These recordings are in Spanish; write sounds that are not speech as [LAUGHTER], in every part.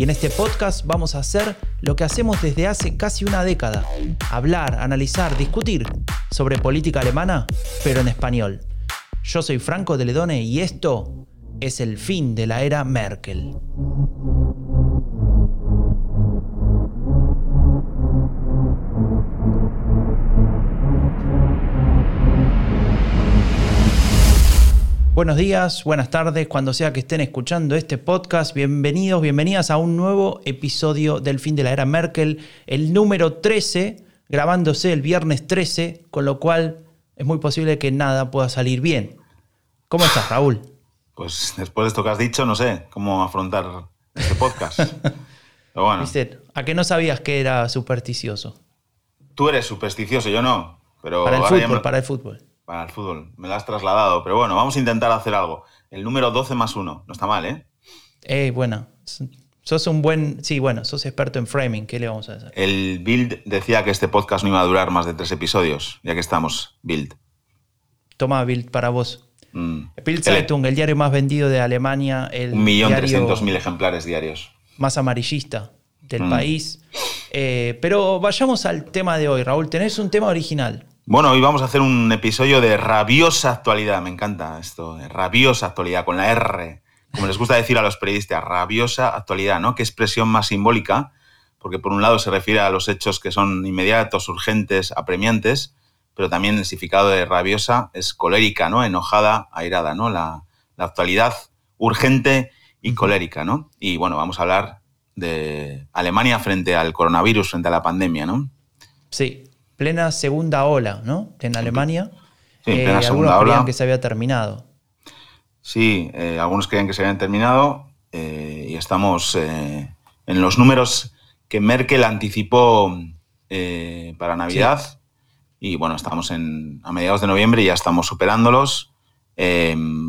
Y en este podcast vamos a hacer lo que hacemos desde hace casi una década, hablar, analizar, discutir sobre política alemana, pero en español. Yo soy Franco de Ledone y esto es el fin de la era Merkel. Buenos días, buenas tardes, cuando sea que estén escuchando este podcast. Bienvenidos, bienvenidas a un nuevo episodio del fin de la era Merkel, el número 13, grabándose el viernes 13, con lo cual es muy posible que nada pueda salir bien. ¿Cómo estás, Raúl? Pues después de esto que has dicho, no sé cómo afrontar este podcast. [LAUGHS] Pero bueno. ¿A qué no sabías que era supersticioso? Tú eres supersticioso, yo no. Pero para el fútbol, para el fútbol para el fútbol. Me lo has trasladado, pero bueno, vamos a intentar hacer algo. El número 12 más 1, no está mal, ¿eh? Eh, bueno, sos un buen, sí, bueno, sos experto en framing, ¿qué le vamos a hacer? El Build decía que este podcast no iba a durar más de tres episodios, ya que estamos, Build. Toma Build para vos. Mm. Bild Zeitung, el diario más vendido de Alemania. El un millón trescientos mil ejemplares diarios. Más amarillista del mm. país. Eh, pero vayamos al tema de hoy, Raúl. Tenés un tema original. Bueno, hoy vamos a hacer un episodio de rabiosa actualidad. Me encanta esto, de rabiosa actualidad, con la R, como les gusta decir a los periodistas, rabiosa actualidad, ¿no? Qué expresión más simbólica, porque por un lado se refiere a los hechos que son inmediatos, urgentes, apremiantes, pero también el significado de rabiosa es colérica, ¿no? Enojada, airada, ¿no? La, la actualidad urgente y colérica, ¿no? Y bueno, vamos a hablar de Alemania frente al coronavirus, frente a la pandemia, ¿no? Sí, plena segunda ola, ¿no? En Alemania. Sí, en plena eh, segunda algunos creían que se había terminado. Sí, eh, algunos creían que se habían terminado eh, y estamos en los números que Merkel anticipó para Navidad. Y bueno, estamos en, a mediados de noviembre y ya estamos superándolos.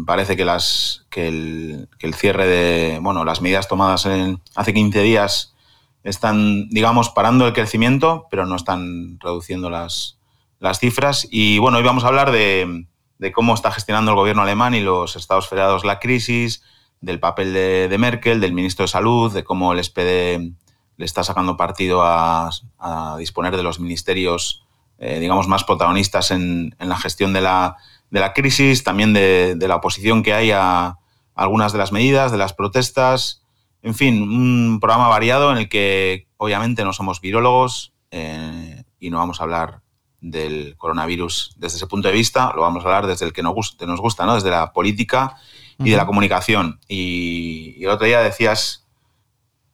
parece que, las, que el, que, el, cierre de, bueno, las medidas tomadas en, hace 15 días están, digamos, parando el crecimiento, pero no están reduciendo las, las cifras. Y bueno, hoy vamos a hablar de, de, cómo está gestionando el gobierno alemán y los estados federados la crisis, del papel de, de Merkel, del ministro de Salud, de cómo el SPD le está sacando partido a, a disponer de los ministerios, eh, digamos, más protagonistas en, en la gestión de la, de la, crisis, también de, de la oposición que hay a algunas de las medidas, de las protestas en fin, un programa variado en el que obviamente no somos virólogos eh, y no vamos a hablar del coronavirus desde ese punto de vista, lo vamos a hablar desde el que nos gusta, nos gusta ¿no? desde la política y de la comunicación. Y, el otro día decías,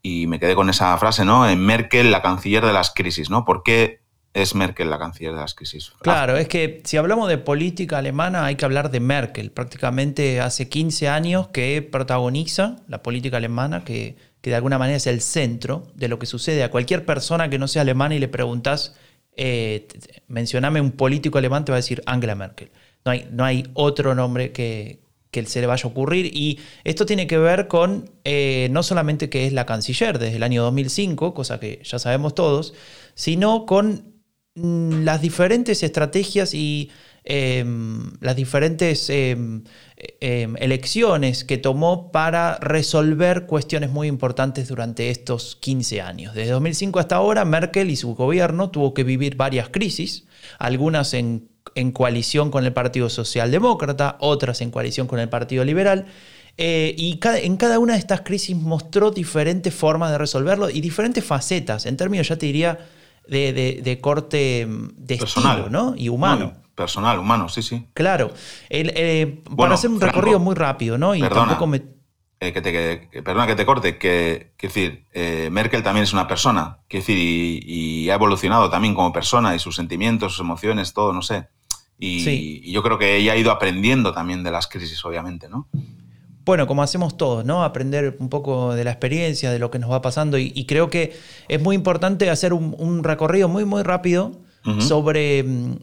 y me quedé con esa frase, ¿no? En Merkel, la canciller de las crisis, ¿no? ¿Por qué es Merkel la canciller de las. Claro, es que si hablamos de política alemana hay que hablar de Merkel. Prácticamente hace 15 años que protagoniza la política alemana, que, de alguna manera es el centro de lo que sucede. A cualquier persona que no sea alemana y le preguntas, eh, mencioname un político alemán, te va a decir Angela Merkel. No hay, no hay otro nombre que, que se le vaya a ocurrir. Y esto tiene que ver con eh, no solamente que es la canciller desde el año 2005, cosa que ya sabemos todos, sino con las diferentes estrategias y em, las diferentes em, em, elecciones que tomó para resolver cuestiones muy importantes durante estos 15 años. Desde 2005 hasta ahora, Merkel y su gobierno tuvo que vivir varias crisis, algunas en, coalición con el Partido Socialdemócrata, otras en coalición con el Partido Liberal. Eh, y en cada una de estas crisis mostró diferentes formas de resolverlo y diferentes facetas. En términos, ya te diría, de, corte mm, de personal, ¿no? Y humano. personal, humano, sí, sí. Claro. Eh, para hacer un recorrido muy rápido, ¿no? Y perdona, tampoco me... Eh, que te, perdona que te corte, que, decir, eh, Merkel también es una persona, que decir, y, ha evolucionado también como persona y sus sentimientos, sus emociones, todo, no sé. Y, y, yo creo que ella ha ido aprendiendo también de las crisis, obviamente, ¿no? Bueno, como hacemos todos, ¿no? Aprender un poco de la experiencia, de lo que nos va pasando. Y, creo que es muy importante hacer un, recorrido muy, muy rápido sobre mm,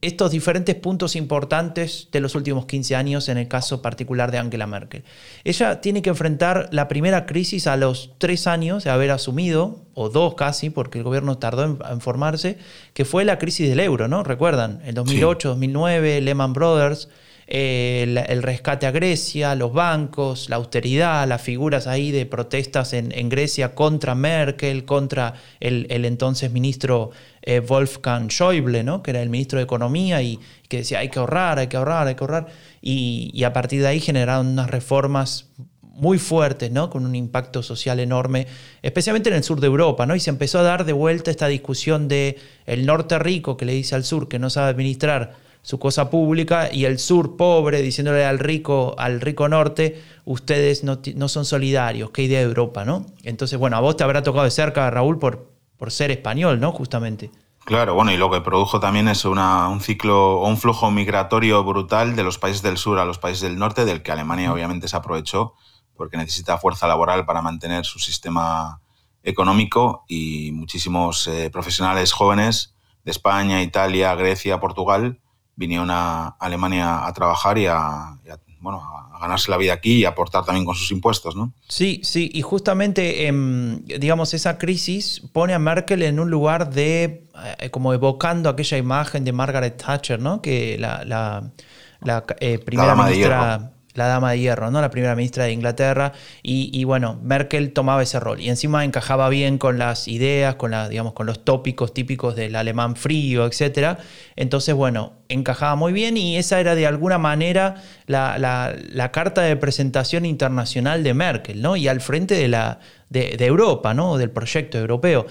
estos diferentes puntos importantes de los últimos 15 años en el caso particular de Angela Merkel. Ella tiene que enfrentar la primera crisis a los tres años de haber asumido, o dos casi, porque el gobierno tardó en, formarse, que fue la crisis del euro, ¿no? Recuerdan, el 2008, 2009, Lehman Brothers, el, rescate a Grecia, los bancos, la austeridad, las figuras ahí de protestas en, Grecia contra Merkel, contra el, entonces ministro eh, Wolfgang Schäuble, ¿no? que era el ministro de Economía y que decía hay que ahorrar, hay que ahorrar, hay que ahorrar. Y, a partir de ahí generaron unas reformas muy fuertes, ¿no? con un impacto social enorme, especialmente en el sur de Europa, ¿no? y se empezó a dar de vuelta esta discusión de el norte rico que le dice al sur que no sabe administrar su cosa pública y el sur pobre diciéndole al rico, al rico norte, ustedes no, son solidarios, qué idea de Europa, ¿no? Entonces, bueno, a vos te habrá tocado de cerca, Raúl, por, por ser español, ¿no? Justamente. Claro, bueno, y lo que produjo también es una, un ciclo o un flujo migratorio brutal de los países del sur a los países del norte, del que Alemania obviamente se aprovechó porque necesita fuerza laboral para mantener su sistema económico y muchísimos eh, profesionales jóvenes de España, Italia, Grecia, Portugal vinieron a Alemania a trabajar y a, bueno, a ganarse la vida aquí y aportar también con sus impuestos, ¿no? Sí, sí, y justamente, em, digamos, esa crisis pone a Merkel en un lugar de, eh, como evocando aquella imagen de Margaret Thatcher, ¿no? Que la, la, eh, primera ministra la dama de hierro, ¿no? la primera ministra de Inglaterra, y, bueno, Merkel tomaba ese rol y encima encajaba bien con las ideas, con, digamos, con los tópicos típicos del alemán frío, etc. Entonces, bueno, encajaba muy bien y esa era de alguna manera la, carta de presentación internacional de Merkel, ¿no? y al frente de, la, de Europa, ¿no? del proyecto europeo.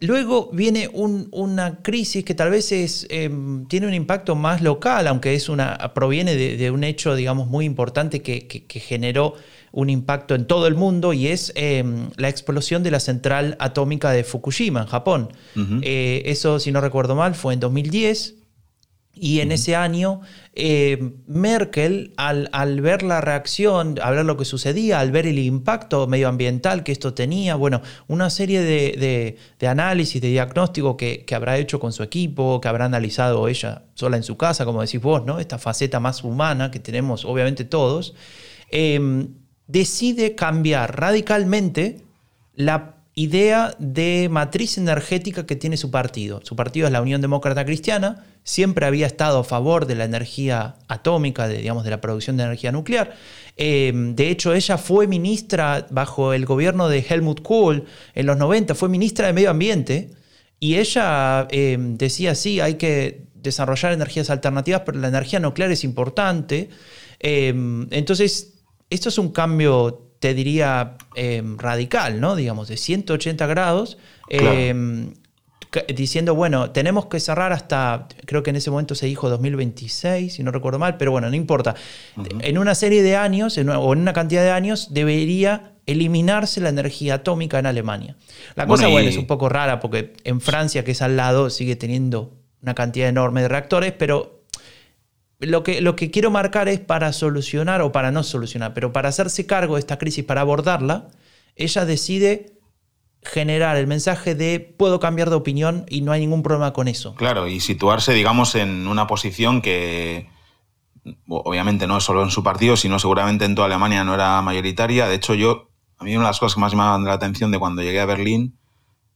Luego viene una crisis que tal vez es, em, tiene un impacto más local, aunque es una, proviene de, un hecho, digamos, muy importante que, generó un impacto en todo el mundo y es em, la explosión de la central atómica de Fukushima en Japón. Eh, eso, si no recuerdo mal, fue en 2010. Y en ese año, eh, Merkel, al, ver la reacción, al ver lo que sucedía, al ver el impacto medioambiental que esto tenía, bueno, una serie de, análisis, de diagnóstico que, habrá hecho con su equipo, que habrá analizado ella sola en su casa, como decís vos, ¿no? Esta faceta más humana que tenemos, obviamente, todos, em, decide cambiar radicalmente la idea de matriz energética que tiene su partido. Su partido es la Unión Demócrata Cristiana, siempre había estado a favor de la energía atómica, de, digamos, de la producción de energía nuclear. Eh, de hecho, ella fue ministra bajo el gobierno de Helmut Kohl en los 90, fue ministra de Medio Ambiente, y ella eh, decía, sí, hay que desarrollar energías alternativas, pero la energía nuclear es importante. Eh, entonces, esto es un cambio te diría, em, radical, ¿no? Digamos, de 180 grados, em, diciendo, bueno, tenemos que cerrar hasta, creo que en ese momento se dijo 2026, si no recuerdo mal, pero bueno, no importa. En una serie de años, o en una cantidad de años, debería eliminarse la energía atómica en Alemania. La cosa, bueno, es un poco rara porque en Francia, que es al lado, sigue teniendo una cantidad enorme de reactores, pero lo que, lo que quiero marcar es para solucionar, o para no solucionar, pero para hacerse cargo de esta crisis, para abordarla, ella decide generar el mensaje de puedo cambiar de opinión y no hay ningún problema con eso. Claro, y situarse, digamos, en una posición que obviamente no solo en su partido, sino seguramente en toda Alemania no era mayoritaria. De hecho, yo, a mí una de las cosas que más me llamaban la atención de cuando llegué a Berlín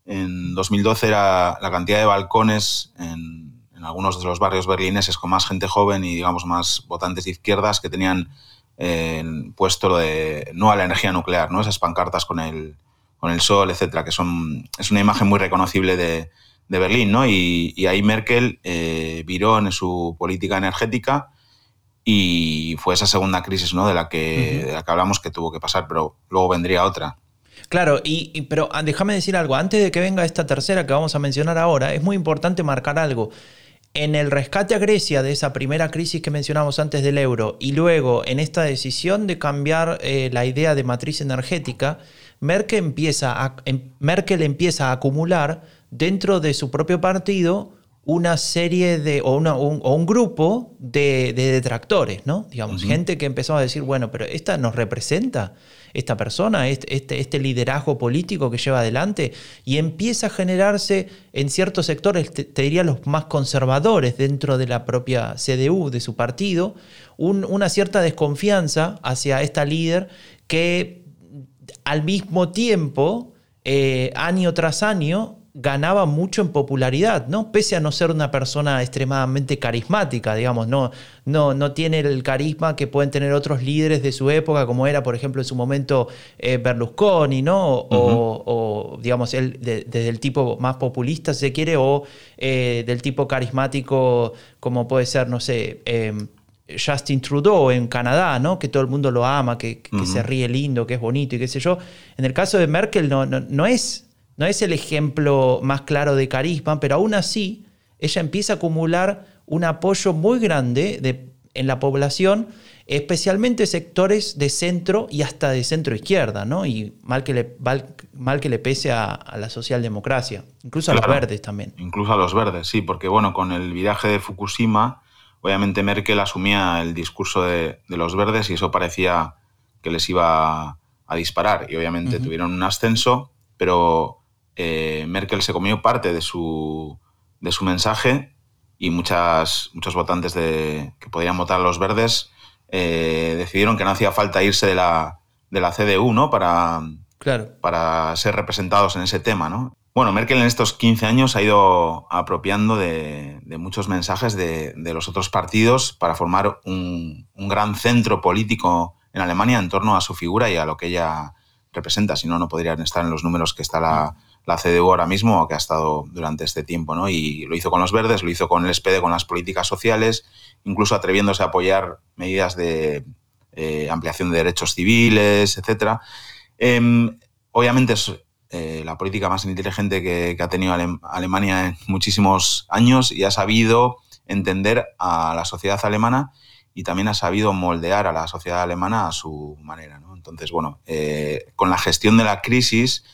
en 2012 era la cantidad de balcones en algunos de los barrios berlineses con más gente joven y, digamos, más votantes de izquierdas que tenían eh, puesto lo de no a la energía nuclear, ¿no? Esas pancartas con el, con el sol, etcétera, que son, es una imagen muy reconocible de, de Berlín, ¿no? Y, ahí Merkel eh, viró en su política energética y fue esa segunda crisis, ¿no? De la, que, de la que hablamos que tuvo que pasar, pero luego vendría otra. Claro, y, pero ah, déjame decir algo, antes de que venga esta tercera que vamos a mencionar ahora, es muy importante marcar algo en el rescate a Grecia de esa primera crisis que mencionamos antes del euro y luego en esta decisión de cambiar eh, la idea de matriz energética, Merkel empieza, a, em, Merkel empieza a acumular dentro de su propio partido una serie de, o, un, grupo de, detractores, ¿no? Digamos, gente que empezó a decir, bueno, pero esta nos representa, esta persona, este, este, este, liderazgo político que lleva adelante, y empieza a generarse en ciertos sectores, te, diría los más conservadores dentro de la propia CDU, de su partido, una cierta desconfianza hacia esta líder que al mismo tiempo, eh, año tras año, ganaba mucho en popularidad, ¿no? Pese a no ser una persona extremadamente carismática, digamos, no, no, no tiene el carisma que pueden tener otros líderes de su época, como era, por ejemplo, en su momento eh, Berlusconi, ¿no? O, digamos, él desde el tipo más populista, si se quiere, o eh, del tipo carismático, como puede ser, no sé, em, Justin Trudeau en Canadá, ¿no? Que todo el mundo lo ama, que, se ríe lindo, que es bonito y qué sé yo. En el caso de Merkel no, no, no es no es el ejemplo más claro de carisma, pero aún así ella empieza a acumular un apoyo muy grande en la población, especialmente sectores de centro y hasta de centro izquierda, ¿no? Y mal que le, mal, que le pese a, la socialdemocracia, incluso a los verdes también. Incluso a los verdes, sí, porque bueno, con el viraje de Fukushima, obviamente Merkel asumía el discurso de, los verdes y eso parecía que les iba a disparar. Y obviamente tuvieron un ascenso, pero eh, Merkel se comió parte de su, de su mensaje y muchas, muchos votantes de, que podían votar a los verdes eh, decidieron que no hacía falta irse de la, de la CDU ¿no? para, claro. para ser representados en ese tema. ¿no? Bueno, Merkel en estos 15 años ha ido apropiando de, muchos mensajes de, de, los otros partidos para formar un, un, gran centro político en Alemania en torno a su figura y a lo que ella representa. Si no, no podrían estar en los números que está la, la CDU ahora mismo, que ha estado durante este tiempo, ¿no? Y lo hizo con los verdes, lo hizo con el SPD, con las políticas sociales, incluso atreviéndose a apoyar medidas de eh, ampliación de derechos civiles, etc. Em, obviamente es eh, la política más inteligente que, ha tenido Alemania en muchísimos años y ha sabido entender a la sociedad alemana y también ha sabido moldear a la sociedad alemana a su manera. Entonces, bueno, eh, con la gestión de la crisis,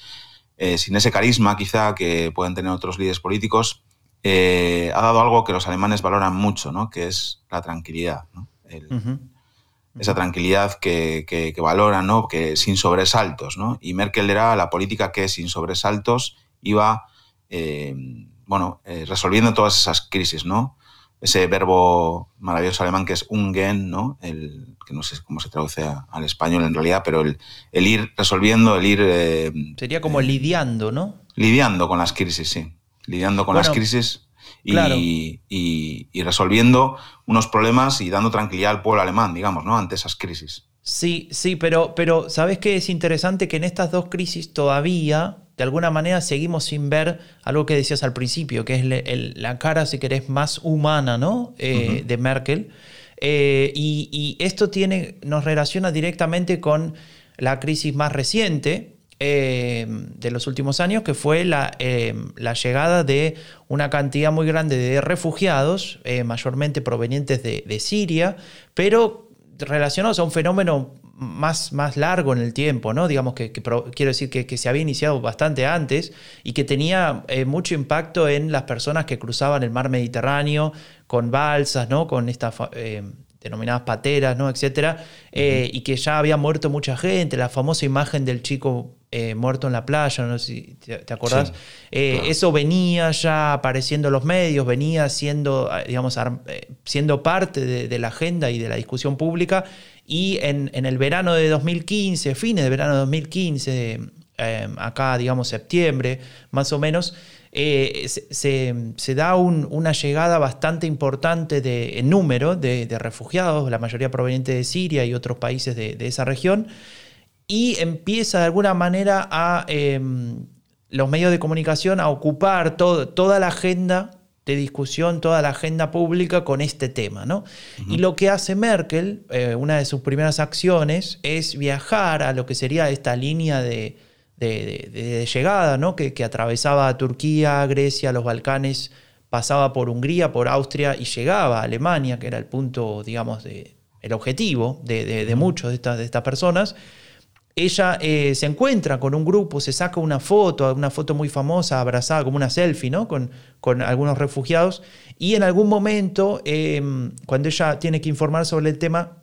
eh, sin ese carisma quizá que pueden tener otros líderes políticos, eh, ha dado algo que los alemanes valoran mucho, ¿no? que es la tranquilidad. Esa tranquilidad que, que, valoran, ¿no? que sin sobresaltos. ¿no? Y Merkel era la política que sin sobresaltos iba eh, bueno, resolviendo todas esas crisis. ¿no? Ese verbo maravilloso alemán que es ungen, ¿no? El, que no sé cómo se traduce al español en realidad, pero el, ir resolviendo, el ir... Eh, Sería como eh, lidiando, ¿no? Lidiando con las crisis, sí. Lidiando con las crisis y, y, resolviendo unos problemas y dando tranquilidad al pueblo alemán, digamos, ¿no? Ante esas crisis. Sí, sí, pero, pero ¿sabes qué es interesante? Que en estas dos crisis todavía de alguna manera seguimos sin ver algo que decías al principio, que es la cara, si querés, más humana ¿no? Eh, de Merkel. Eh, y, esto tiene, nos relaciona directamente con la crisis más reciente eh, de los últimos años, que fue la, la, llegada de una cantidad muy grande de refugiados, mayormente provenientes de, de Siria, pero relacionados a un fenómeno más, más largo en el tiempo, ¿no? Digamos que, quiero decir que, se había iniciado bastante antes y que tenía eh, mucho impacto en las personas que cruzaban el mar Mediterráneo con balsas, ¿no? Con estas eh, denominadas pateras, ¿no? Etcétera, eh, y que ya había muerto mucha gente, la famosa imagen del chico muerto en la playa, no sé si te, acordás. Eso venía ya apareciendo en los medios, venía siendo, digamos, siendo parte de, de, la agenda y de la discusión pública y en, el verano de 2015, fines de verano de 2015, eh, acá digamos septiembre más o menos, eh, se, da una llegada bastante importante de, en número de, refugiados, la mayoría provenientes de Siria y otros países de, esa región, y empieza de alguna manera a em, los medios de comunicación a ocupar toda la agenda de discusión toda la agenda pública con este tema. ¿no? Y lo que hace Merkel, eh, una de sus primeras acciones, es viajar a lo que sería esta línea de, llegada, ¿no? que, atravesaba Turquía, Grecia, los Balcanes, pasaba por Hungría, por Austria y llegaba a Alemania, que era el punto, digamos, de, el objetivo de, muchos de estas, de estas personas. Ella eh, se encuentra con un grupo, se saca una foto, una foto muy famosa, abrazada, como una selfie, ¿no? Con, con algunos refugiados. Y en algún momento, em, cuando ella tiene que informar sobre el tema,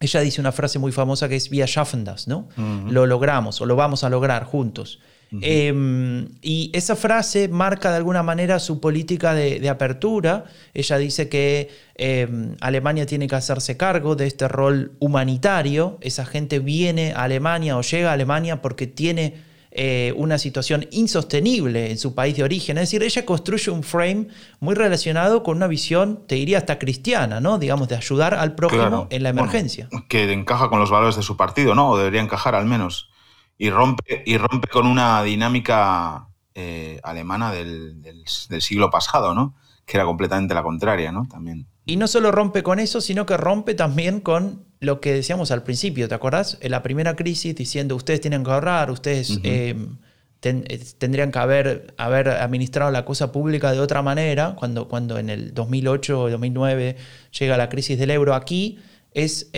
ella dice una frase muy famosa que es vía schaffen ¿no? Lo logramos o lo vamos a lograr juntos. Em, y esa frase marca de alguna manera su política de, apertura. Ella dice que em, Alemania tiene que hacerse cargo de este rol humanitario. Esa gente viene a Alemania o llega a Alemania porque tiene eh, una situación insostenible en su país de origen. Es decir, ella construye un frame muy relacionado con una visión, te diría hasta cristiana, ¿no? Digamos, de ayudar al prójimo en la emergencia. que encaja con los valores de su partido, ¿no? O debería encajar al menos y rompe, y rompe con una dinámica eh, alemana del, siglo pasado, ¿no? Que era completamente la contraria, ¿no? También. Y no solo rompe con eso, sino que rompe también con lo que decíamos al principio, ¿te acordás? En la primera crisis diciendo ustedes tienen que ahorrar, ustedes eh, eh, tendrían que haber, haber administrado la cosa pública de otra manera, cuando, cuando en el 2008 o 2009 llega la crisis del euro aquí, es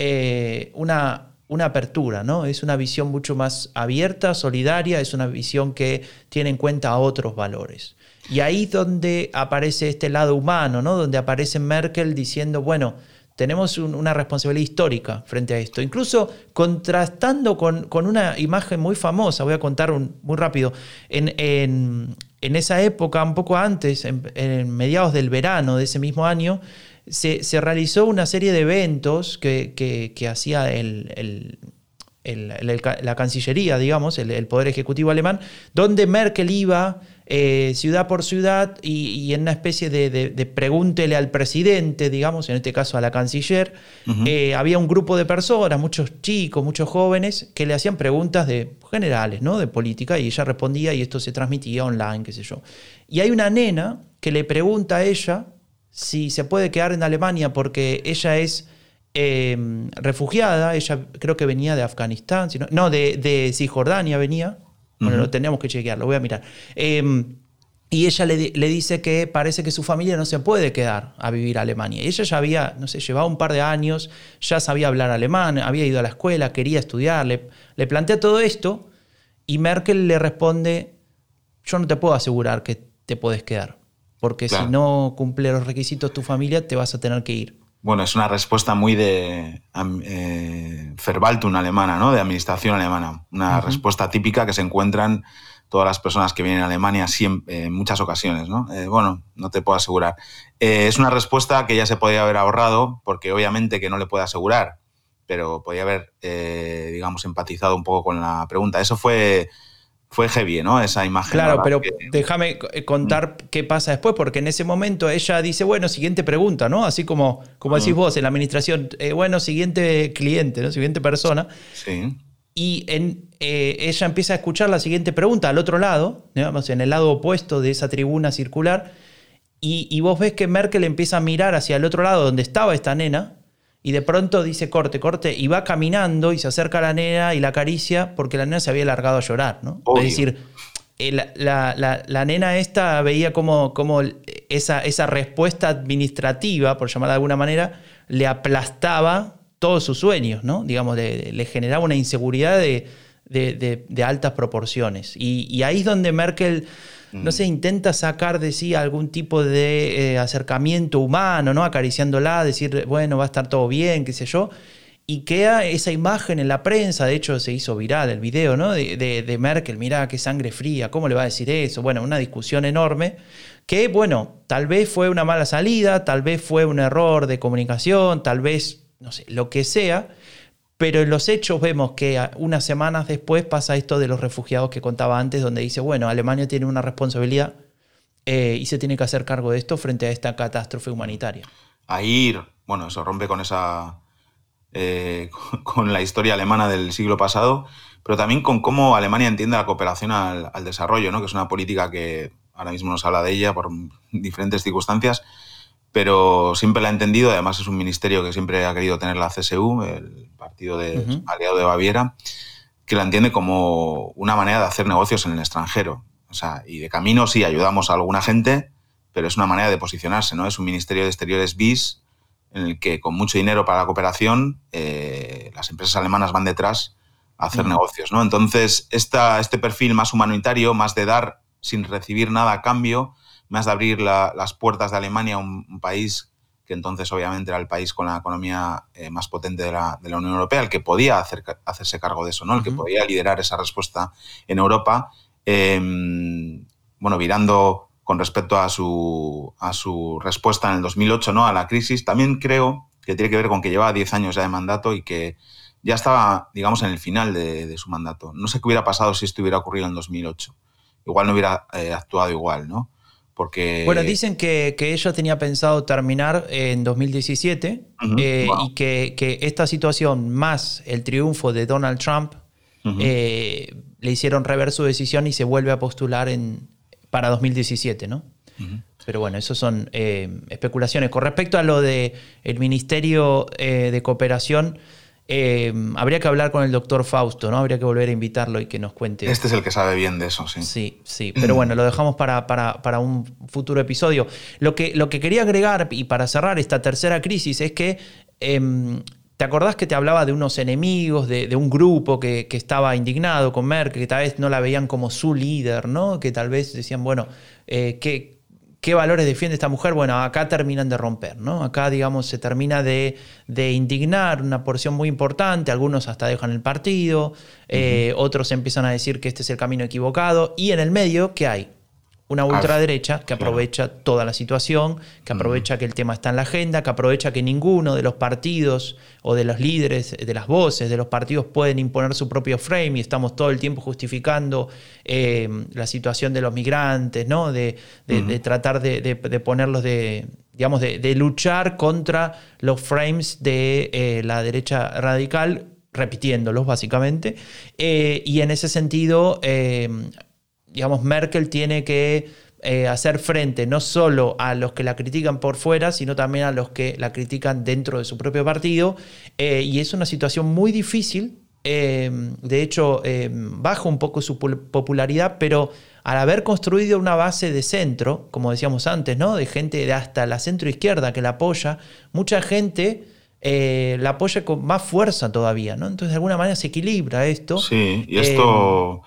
una una apertura, ¿no? Es una visión mucho más abierta, solidaria, es una visión que tiene en cuenta otros valores. Y ahí es donde aparece este lado humano, ¿no? Donde aparece Merkel diciendo, bueno, tenemos una responsabilidad histórica frente a esto. Incluso contrastando con, una imagen muy famosa, voy a contar muy rápido, en, en, esa época, un poco antes, en mediados del verano de ese mismo año, se, realizó una serie de eventos que, hacía la Cancillería, digamos, el, Poder Ejecutivo alemán, donde Merkel iba eh, ciudad por ciudad y, en una especie de, pregúntele al presidente, digamos, en este caso a la canciller, eh, había un grupo de personas, muchos chicos, muchos jóvenes, que le hacían preguntas de generales, ¿no? De política, y ella respondía y esto se transmitía online, qué sé yo. Y hay una nena que le pregunta a ella si se puede quedar en Alemania porque ella es em, refugiada, ella creo que venía de Afganistán, no, de, de Cisjordania venía, bueno, lo tenemos que chequear, lo voy a mirar. Em, y ella le, dice que parece que su familia no se puede quedar a vivir a Alemania. Y ella ya había, no sé, llevaba un par de años, ya sabía hablar alemán, había ido a la escuela, quería estudiar, le, le plantea todo esto y Merkel le responde, yo no te puedo asegurar que te puedes quedar porque si no cumple los requisitos tu familia, te vas a tener que ir. Bueno, es una respuesta muy de eh, Verwaltung alemana, ¿no? De administración alemana. Una respuesta típica que se encuentran todas las personas que vienen a Alemania siempre, en muchas ocasiones, ¿no? Eh, bueno, no te puedo asegurar. Eh, es una respuesta que ya se podía haber ahorrado, porque obviamente que no le puedo asegurar, pero podía haber, eh, digamos, empatizado un poco con la pregunta. Eso fue fue heavy, ¿no? Esa imagen. Claro, pero déjame eh, contar mm. qué pasa después, porque en ese momento ella dice, bueno, siguiente pregunta, ¿no? Así como, como decís mm. vos en la administración, eh, bueno, siguiente cliente, ¿no? Siguiente persona. Sí. Y en, eh, ella empieza a escuchar la siguiente pregunta al otro lado, digamos, en el lado opuesto de esa tribuna circular, y, y vos ves que Merkel empieza a mirar hacia el otro lado donde estaba esta nena, y de pronto dice corte, corte, y va caminando y se acerca a la nena y la acaricia porque la nena se había largado a llorar, ¿no? Es decir, eh, la, nena esta veía como, como esa, esa, respuesta administrativa, por llamarla de alguna manera, le aplastaba todos sus sueños, ¿no? Digamos, le, generaba una inseguridad de, altas proporciones. Y, y ahí es donde Merkel no sé, intenta sacar de sí algún tipo de eh, acercamiento humano, ¿no? Acariciándola, decir, bueno, va a estar todo bien, qué sé yo. Y queda esa imagen en la prensa, de hecho se hizo viral el video, ¿no? De, de, Merkel, mira qué sangre fría, ¿cómo le va a decir eso? Bueno, una discusión enorme que, bueno, tal vez fue una mala salida, tal vez fue un error de comunicación, tal vez, no sé, lo que sea, pero en los hechos vemos que unas semanas después pasa esto de los refugiados que contaba antes, donde dice, bueno, Alemania tiene una responsabilidad eh, y se tiene que hacer cargo de esto frente a esta catástrofe humanitaria. Ahí, bueno, eso rompe con esa. Eh, [LAUGHS] con la historia alemana del siglo pasado, pero también con cómo Alemania entiende la cooperación al, al desarrollo, ¿no? que es una política que ahora mismo nos habla de ella por [LAUGHS] diferentes circunstancias, pero siempre la ha entendido, además es un ministerio que siempre ha querido tener la CSU, el partido de, aliado de Baviera, que la entiende como una manera de hacer negocios en el extranjero. O sea, y de camino sí ayudamos a alguna gente, pero es una manera de posicionarse, ¿no? Es un ministerio de exteriores bis en el que con mucho dinero para la cooperación eh, las empresas alemanas van detrás hacer negocios, ¿no? Entonces, esta, este perfil más humanitario, más de dar sin recibir nada a cambio, más de abrir las puertas de Alemania, un, un, país que entonces obviamente era el país con la economía eh, más potente de la, de la, Unión Europea, el que podía hacer, hacerse cargo de eso, ¿no? El que podía liderar esa respuesta en Europa, eh, bueno, virando con respecto a su, a su respuesta en el 2008, ¿no? A la crisis, también creo que tiene que ver con que llevaba 10 años ya de mandato y que ya estaba, digamos, en el final de, de, su mandato. No sé qué hubiera pasado si esto hubiera ocurrido en 2008. Igual no hubiera eh, actuado igual, ¿no? Porque... Bueno, dicen que, que ella tenía pensado terminar en 2017 uh -huh. eh, wow. y que, que, esta situación más el triunfo de Donald Trump uh -huh. eh, le hicieron rever su decisión y se vuelve a postular en, para 2017, ¿no? Uh -huh. Pero bueno, eso son eh, especulaciones. Con respecto a lo del el Ministerio de Cooperación, eh, habría que hablar con el doctor Fausto, ¿no? Habría que volver a invitarlo y que nos cuente. Este es el que sabe bien de eso, sí. Sí, sí. Pero bueno, lo dejamos para, para, para un futuro episodio. Lo que, lo que quería agregar, y para cerrar esta tercera crisis, es que. Eh, ¿Te acordás que te hablaba de unos enemigos, de, de un grupo que, que, estaba indignado con Merkel, que tal vez no la veían como su líder, ¿no? Que tal vez decían, bueno, eh, ¿qué, ¿Qué valores defiende esta mujer? Bueno, acá terminan de romper, ¿no? Acá, digamos, se termina de, de indignar una porción muy importante, algunos hasta dejan el partido, uh -huh. eh, otros empiezan a decir que este es el camino equivocado, y en el medio, ¿qué hay? Una ultraderecha que aprovecha toda la situación, que aprovecha que el tema está en la agenda, que aprovecha que ninguno de los partidos o de los líderes, de las voces de los partidos pueden imponer su propio frame y estamos todo el tiempo justificando eh, la situación de los migrantes, ¿no? de, de, uh -huh. de tratar de, de, ponerlos de, digamos, de, luchar contra los frames de eh, la derecha radical, repitiéndolos básicamente. Eh, y en ese sentido eh, digamos, Merkel tiene que eh, hacer frente no solo a los que la critican por fuera, sino también a los que la critican dentro de su propio partido. Eh, y es una situación muy difícil. Eh, de hecho, baja un poco su popularidad, pero al haber construido una base de centro, como decíamos antes, ¿no? de gente de hasta la centro izquierda que la apoya, mucha gente la apoya con más fuerza todavía. ¿no? Entonces, de alguna manera se equilibra esto. Sí, y esto...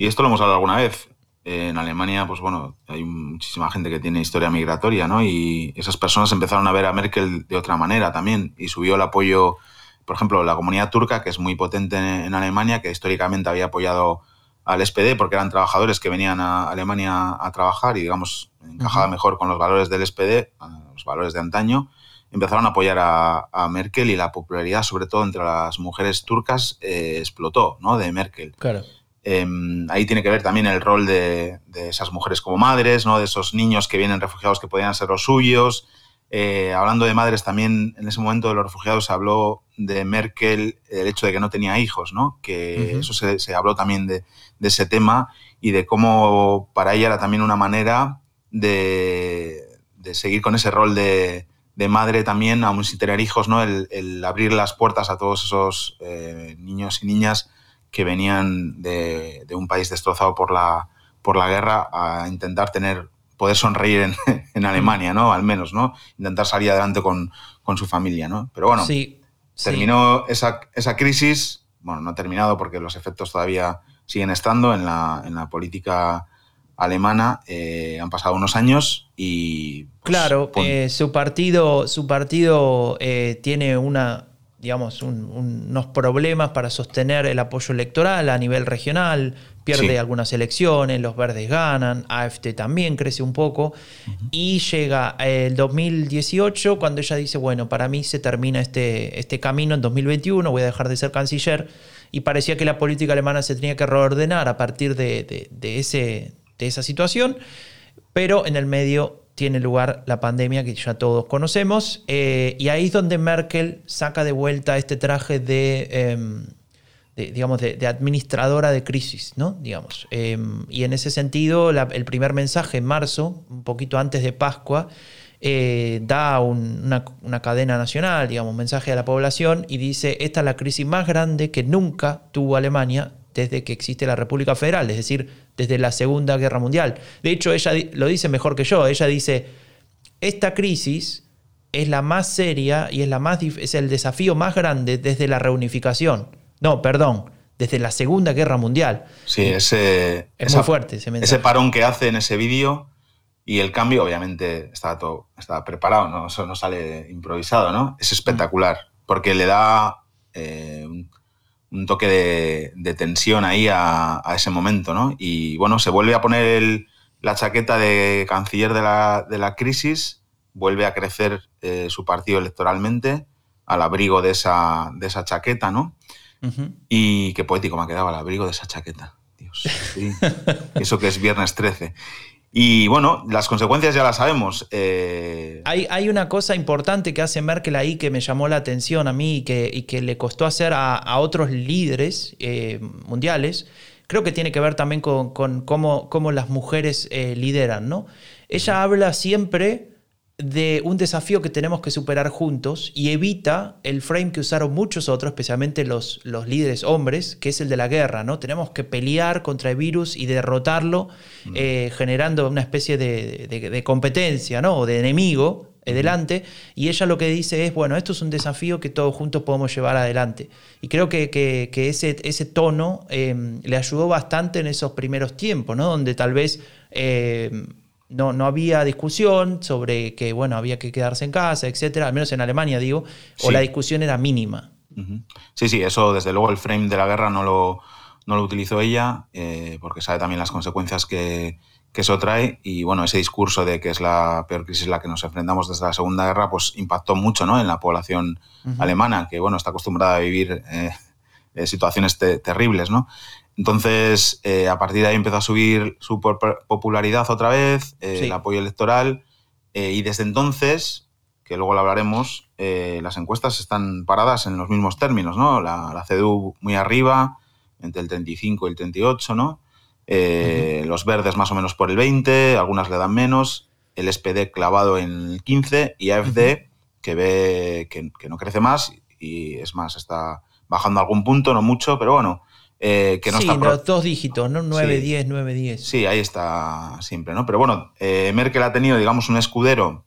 Y esto lo hemos hablado alguna vez. En Alemania, pues bueno, hay muchísima gente que tiene historia migratoria, ¿no? Y esas personas empezaron a ver a Merkel de otra manera también. Y subió el apoyo, por ejemplo, la comunidad turca, que es muy potente en Alemania, que históricamente había apoyado al SPD porque eran trabajadores que venían a Alemania a trabajar y, digamos, encajaba mejor con los valores del SPD, los valores de antaño. Empezaron a apoyar a, a Merkel y la popularidad, sobre todo entre las mujeres turcas, eh, explotó, ¿no? De Merkel. Claro. Eh, ahí tiene que ver también el rol de, de, esas mujeres como madres, ¿no? de esos niños que vienen refugiados que podían ser los suyos. Eh, hablando de madres, también en ese momento de los refugiados se habló de Merkel, el hecho de que no tenía hijos, ¿no? que uh -huh. eso se, se, habló también de, de, ese tema y de cómo para ella era también una manera de, de seguir con ese rol de, de madre también, aún sin tener hijos, ¿no? el, el abrir las puertas a todos esos eh, niños y niñas que venían de, de, un país destrozado por la, por la guerra a intentar tener poder sonreír en, [LAUGHS] en, Alemania, ¿no? Al menos, ¿no? Intentar salir adelante con, con su familia, ¿no? Pero bueno, sí, terminó sí. Esa, esa crisis, bueno, no ha terminado porque los efectos todavía siguen estando en la, en la política alemana. Eh, han pasado unos años y... Pues, claro, eh, su partido, su partido eh, tiene una digamos, un, un, unos problemas para sostener el apoyo electoral a nivel regional, pierde sí. algunas elecciones, los verdes ganan, AFT también crece un poco, uh -huh. y llega el 2018 cuando ella dice, bueno, para mí se termina este, este camino en 2021, voy a dejar de ser canciller, y parecía que la política alemana se tenía que reordenar a partir de, de, de ese, de esa situación, pero en el medio tiene lugar la pandemia que ya todos conocemos, eh, y ahí es donde Merkel saca de vuelta este traje de, de digamos, de, administradora de crisis, ¿no? Digamos. Eh, y en ese sentido, el primer mensaje en marzo, un poquito antes de Pascua, eh, da un, una, una, cadena nacional, digamos, un mensaje a la población y dice, esta es la crisis más grande que nunca tuvo Alemania desde que existe la República Federal, es decir, desde la Segunda Guerra Mundial. De hecho, ella lo dice mejor que yo. Ella dice, esta crisis es la más seria y es, la más, es el desafío más grande desde la reunificación. No, perdón, desde la Segunda Guerra Mundial. Sí, ese, es muy fuerte ese Ese parón que hace en ese vídeo y el cambio, obviamente, está todo está preparado, ¿no? eso no sale improvisado, ¿no? Es espectacular, porque le da eh, un toque de, tensión ahí a, ese momento, ¿no? Y bueno, se vuelve a poner la chaqueta de canciller de la, crisis, vuelve a crecer eh, su partido electoralmente al abrigo de esa, de esa chaqueta, ¿no? Y qué poético me ha quedado al abrigo de esa chaqueta. Dios, [LAUGHS] eso que es viernes 13. Y bueno, las consecuencias ya las sabemos. Eh, hay, una cosa importante que hace Merkel ahí que me llamó la atención a mí y que, que le costó hacer a, otros líderes eh, mundiales. Creo que tiene que ver también con, cómo, las mujeres eh, lideran, ¿no? Ella habla siempre de un desafío que tenemos que superar juntos y evita el frame que usaron muchos otros, especialmente los, los líderes hombres, que es el de la guerra, ¿no? Tenemos que pelear contra el virus y derrotarlo, mm. eh, generando una especie de, competencia, ¿no? O de enemigo delante. Y ella lo que dice es, bueno, esto es un desafío que todos juntos podemos llevar adelante. Y creo que, ese, ese, tono em, le ayudó bastante en esos primeros tiempos, ¿no? Donde tal vez... Em, no, no había discusión sobre que, bueno, había que quedarse en casa, etcétera, al menos en Alemania, digo, o la discusión era mínima. Sí, sí, eso desde luego el frame de la guerra no lo, no lo utilizó ella, eh, porque sabe también las consecuencias que, eso trae. Y bueno, ese discurso de que es la peor crisis a la que nos enfrentamos desde la Segunda Guerra, pues impactó mucho ¿no? en la población alemana, que bueno, está acostumbrada a vivir eh, eh, situaciones terribles, ¿no? Entonces, eh, a partir de ahí empezó a subir su popularidad otra vez, eh, el apoyo electoral, eh, y desde entonces, que luego lo hablaremos, las encuestas están paradas en los mismos términos, ¿no? La, CDU muy arriba, entre el 35 y el 38, ¿no? Los verdes más o menos por el 20, algunas le dan menos, el SPD clavado en el 15 y AFD que ve que, que no crece más y es más, está bajando algún punto, no mucho, pero bueno, eh, que no sí, los dos dígitos, ¿no? 9, 10, 9, 10. Sí, ahí está siempre, ¿no? Pero bueno, eh, Merkel ha tenido, digamos, un escudero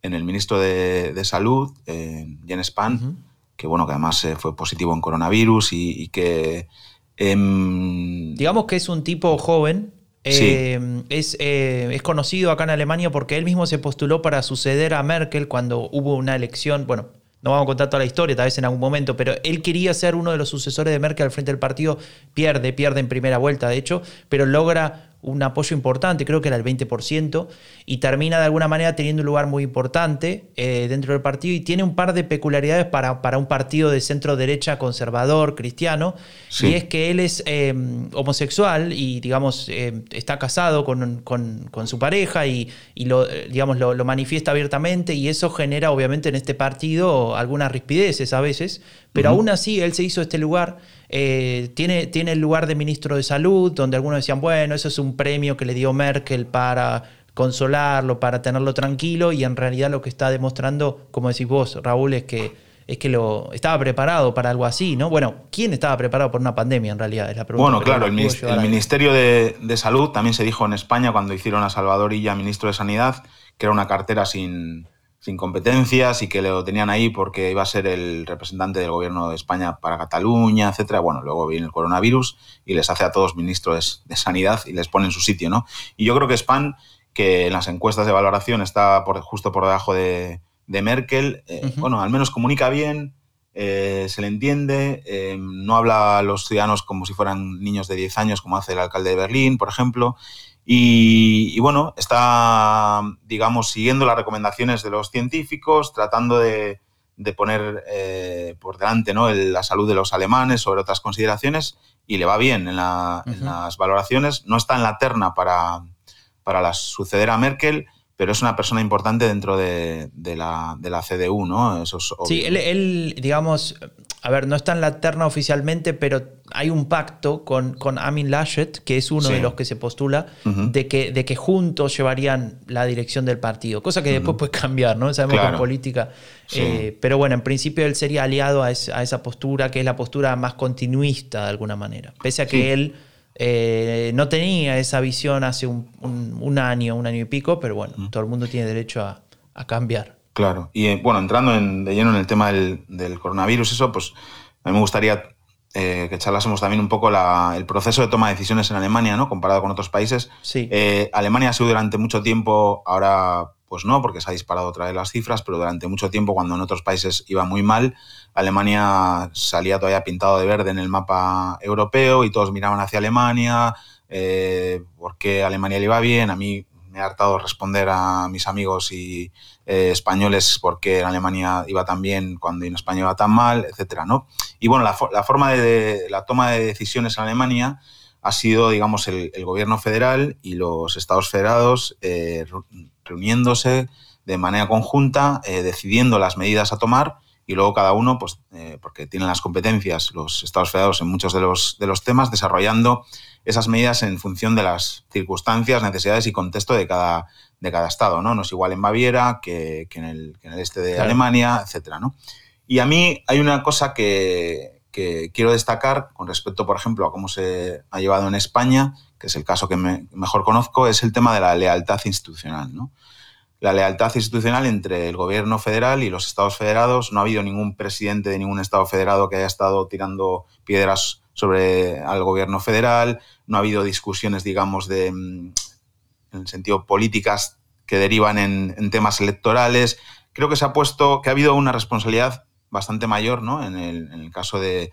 en el ministro de, Salud, eh, Jens Spahn, que bueno, que además fue positivo en coronavirus y, que... Em, digamos que es un tipo joven, es, es, conocido acá en Alemania porque él mismo se postuló para suceder a Merkel cuando hubo una elección, bueno, no vamos a contar toda la historia, tal vez en algún momento, pero él quería ser uno de los sucesores de Merkel al frente del partido, pierde, pierde en primera vuelta, de hecho, pero logra un apoyo importante, creo que era el 20%, y termina de alguna manera teniendo un lugar muy importante eh, dentro del partido y tiene un par de peculiaridades para, para un partido de centro derecha conservador, cristiano, y es que él es eh, homosexual y digamos eh, está casado con, su pareja y, lo, digamos, lo, manifiesta abiertamente y eso genera obviamente en este partido algunas rispideces a veces, pero aún así él se hizo este lugar eh, tiene, tiene el lugar de ministro de salud, donde algunos decían, bueno, eso es un premio que le dio Merkel para consolarlo, para tenerlo tranquilo, y en realidad lo que está demostrando, como decís vos, Raúl, es que, es que lo, estaba preparado para algo así, ¿no? Bueno, ¿quién estaba preparado por una pandemia en realidad? Es la pregunta bueno, claro, el, Ministerio de, de, Salud también se dijo en España cuando hicieron a Salvador Illa ministro de Sanidad, que era una cartera sin, sin competencias y que lo tenían ahí porque iba a ser el representante del gobierno de España para Cataluña, etcétera. Bueno, luego viene el coronavirus y les hace a todos ministros de sanidad y les pone en su sitio, ¿no? Y yo creo que Spahn, que en las encuestas de valoración está por, justo por debajo de, Merkel, eh, bueno, al menos comunica bien, eh, se le entiende, eh, no habla a los ciudadanos como si fueran niños de 10 años, como hace el alcalde de Berlín, por ejemplo, y, bueno, está, digamos, siguiendo las recomendaciones de los científicos, tratando de, poner eh, por delante ¿no? la salud de los alemanes sobre otras consideraciones y le va bien en, las valoraciones. No está en la terna para, para la, suceder a Merkel, pero es una persona importante dentro de, la, de la, CDU, ¿no? Eso sí, él, digamos, a ver, no está en la terna oficialmente, pero hay un pacto con, con Amin Laschet, que es uno de los que se postula, de, que, de que juntos llevarían la dirección del partido, cosa que después puede cambiar, ¿no? Sabemos que en política. Eh, pero bueno, en principio él sería aliado a, esa postura, que es la postura más continuista de alguna manera, pese a que él eh, no tenía esa visión hace un, año, un año y pico, pero bueno, todo el mundo tiene derecho a, cambiar. Claro, y eh, bueno, entrando de lleno en el tema del, coronavirus, eso, pues a mí me gustaría eh, que charlásemos también un poco el proceso de toma de decisiones en Alemania, ¿no? Comparado con otros países. Sí. Eh, Alemania ha sido durante mucho tiempo, ahora pues no, porque se ha disparado otra vez las cifras, pero durante mucho tiempo, cuando en otros países iba muy mal, Alemania salía todavía pintado de verde en el mapa europeo y todos miraban hacia Alemania, eh, porque Alemania le iba bien. A mí me ha hartado responder a mis amigos y eh, españoles porque en Alemania iba tan bien cuando en España iba tan mal, etcétera, ¿no? Y bueno, la, forma de, la toma de decisiones en Alemania ha sido, digamos, el, gobierno federal y los estados federados eh, reuniéndose de manera conjunta, eh, decidiendo las medidas a tomar y luego cada uno, pues, porque tienen las competencias los estados federados en muchos de los, de los temas, desarrollando esas medidas en función de las circunstancias, necesidades y contexto de cada, de cada estado, ¿no? No es igual en Baviera que, en, el, este de Alemania, etcétera, ¿no? Y a mí hay una cosa que, quiero destacar con respecto, por ejemplo, a cómo se ha llevado en España, que es el caso que mejor conozco, es el tema de la lealtad institucional, ¿no? La lealtad institucional entre el gobierno federal y los estados federados. No ha habido ningún presidente de ningún estado federado que haya estado tirando piedras sobre al gobierno federal. No ha habido discusiones, digamos, de mm, en el sentido políticas que derivan en, temas electorales. Creo que se ha puesto, que ha habido una responsabilidad bastante mayor ¿no? en, el, caso de,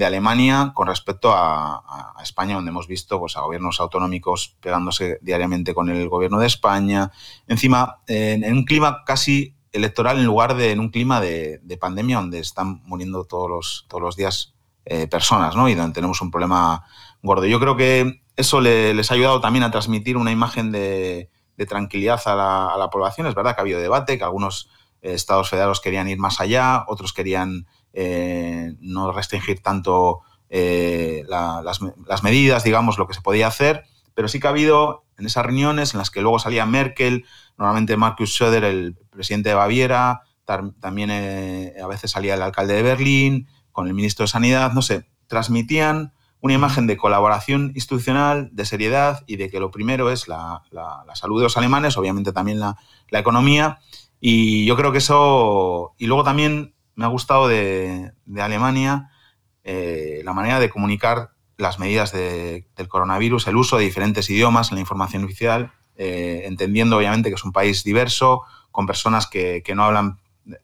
Alemania con respecto a, España, donde hemos visto pues, a gobiernos autonómicos pegándose diariamente con el gobierno de España. Encima, en, un clima casi electoral en lugar de en un clima de, pandemia donde están muriendo todos los, todos los días eh, personas ¿no? y donde tenemos un problema gordo. Yo creo que eso les ha ayudado también a transmitir una imagen de, tranquilidad a la, población. Es verdad que ha habido debate, que algunos eh, estados federados querían ir más allá, otros querían eh, no restringir tanto eh, las, medidas, digamos, lo que se podía hacer, pero sí que ha habido en esas reuniones en las que luego salía Merkel, normalmente Markus Söder, el presidente de Baviera, también a veces salía el alcalde de Berlín, con el ministro de Sanidad, no sé, transmitían una imagen de colaboración institucional, de seriedad y de que lo primero es la, salud de los alemanes, obviamente también la, economía. Y yo creo que eso, y luego también me ha gustado de, Alemania eh, la manera de comunicar las medidas del coronavirus, el uso de diferentes idiomas en la información oficial, eh, entendiendo obviamente que es un país diverso, con personas que, no hablan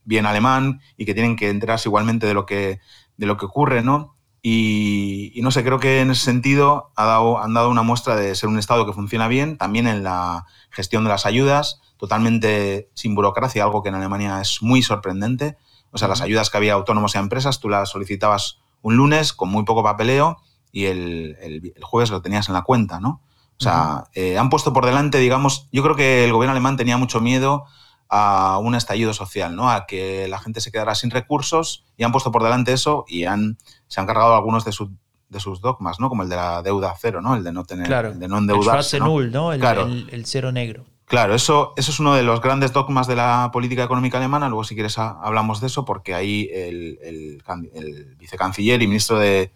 bien alemán y que tienen que enterarse igualmente de lo que, de lo que ocurre, ¿no? Y, no sé, creo que en ese sentido han dado una muestra de ser un Estado que funciona bien, también en la gestión de las ayudas, totalmente sin burocracia, algo que en Alemania es muy sorprendente. O sea, las ayudas que había autónomos y a empresas, tú las solicitabas un lunes con muy poco papeleo y el, jueves lo tenías en la cuenta, ¿no? O sea, eh, han puesto por delante, digamos, yo creo que el gobierno alemán tenía mucho miedo a un estallido social, ¿no? A que la gente se quedara sin recursos y han puesto por delante eso y han, se han cargado algunos de, sus de sus dogmas, ¿no? Como el de la deuda cero, ¿no? El de no tener, el de no endeudarse. El ¿no? ¿no? El, cero negro. Claro, eso, eso es uno de los grandes dogmas de la política económica alemana. Luego, si quieres, hablamos de eso, porque ahí el, el vicecanciller y ministro de,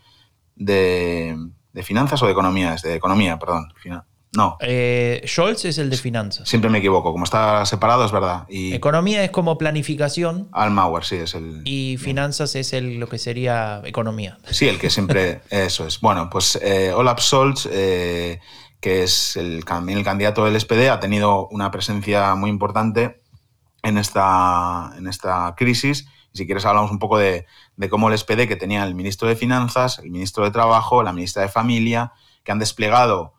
de, de, Finanzas o de Economía, es de Economía, perdón, no. Eh, Scholz es el de finanzas. Siempre me equivoco, como está separado es verdad. Y economía es como planificación. Almauer, sí, es el... Y finanzas es el, lo que sería economía. Sí, el que siempre... [LAUGHS] eso es. Bueno, pues eh, Olaf Scholz, eh, que es el, el candidato del SPD, ha tenido una presencia muy importante en esta, en esta crisis. Y si quieres hablamos un poco de, de cómo el SPD, que tenía el ministro de Finanzas, el ministro de Trabajo, la ministra de Familia, que han desplegado